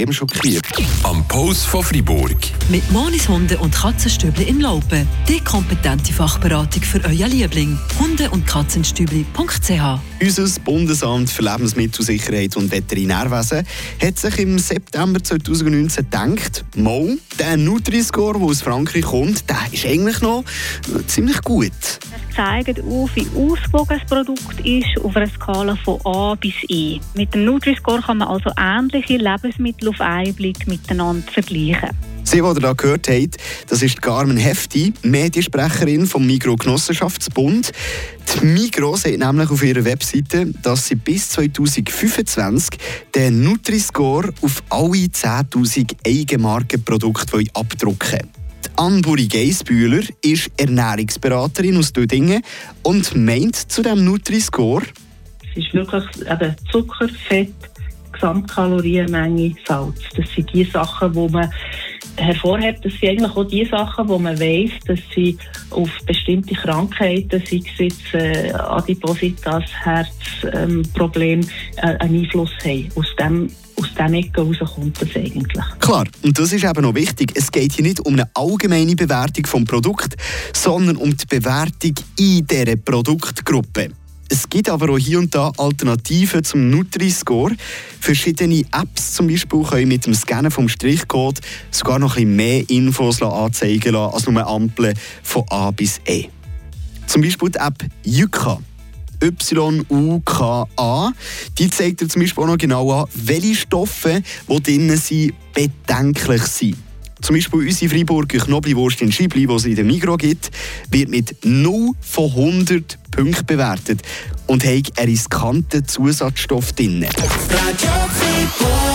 extrem schockiert. Am Post von Fribourg. Mit Monis Hunde und Katzenstübli in Laupen. Die kompetente Fachberatung für euer Liebling. Hunde- und Katzenstübli.ch Unser Bundesamt für Lebensmittelsicherheit und Veterinärwesen hat sich im September 2019 gedacht, Mo, der Nutri-Score, der aus Frankreich kommt, der ist eigentlich noch ziemlich gut. Zeigt auf, wie ausgewogen das Produkt ist auf einer Skala von A bis E. Mit dem Nutri-Score kann man also ähnliche Lebensmittel auf einen Blick miteinander vergleichen. Sie, die ihr da gehört habt, das ist Carmen Hefti, Mediensprecherin vom Migro Genossenschaftsbund. Die Migro sagt nämlich auf ihrer Webseite, dass sie bis 2025 den Nutri-Score auf alle 10'000 Eigenmarkenprodukte abdrucken wollen. Anburi Geisbühler ist Ernährungsberaterin aus Dödingen und meint zu dem Nutri-Score, es ist wirklich eben Zucker, Fett, Gesamtkalorienmenge, Salz. Das sind die Sachen, die man hervorhebt. Das sind eigentlich auch die Sachen, wo man weiß, dass sie auf bestimmte Krankheiten, sei es jetzt äh, Adipositas, Herzproblem, ähm, äh, einen Einfluss haben. Aus dem aus dieser Ecke heraus kommt das eigentlich. Klar, und das ist eben noch wichtig. Es geht hier nicht um eine allgemeine Bewertung des Produkts, sondern um die Bewertung in dieser Produktgruppe. Es gibt aber auch hier und da Alternativen zum Nutri-Score. Verschiedene Apps zum Beispiel können mit dem Scannen vom Strichcode sogar noch ein bisschen mehr Infos anzeigen lassen als nur Ampeln von A bis E. Zum Beispiel die App Yuka. Y-U-K-A. Die zeigt dir zum Beispiel auch noch genau an, welche Stoffe, die drinnen sind, bedenklich sind. Zum Beispiel unsere Freiburger Knoblauchwurst in Schibli, die es in der Migro gibt, wird mit 0 von 100 Punkten bewertet und hat einen riskanten Zusatzstoff drin. Radio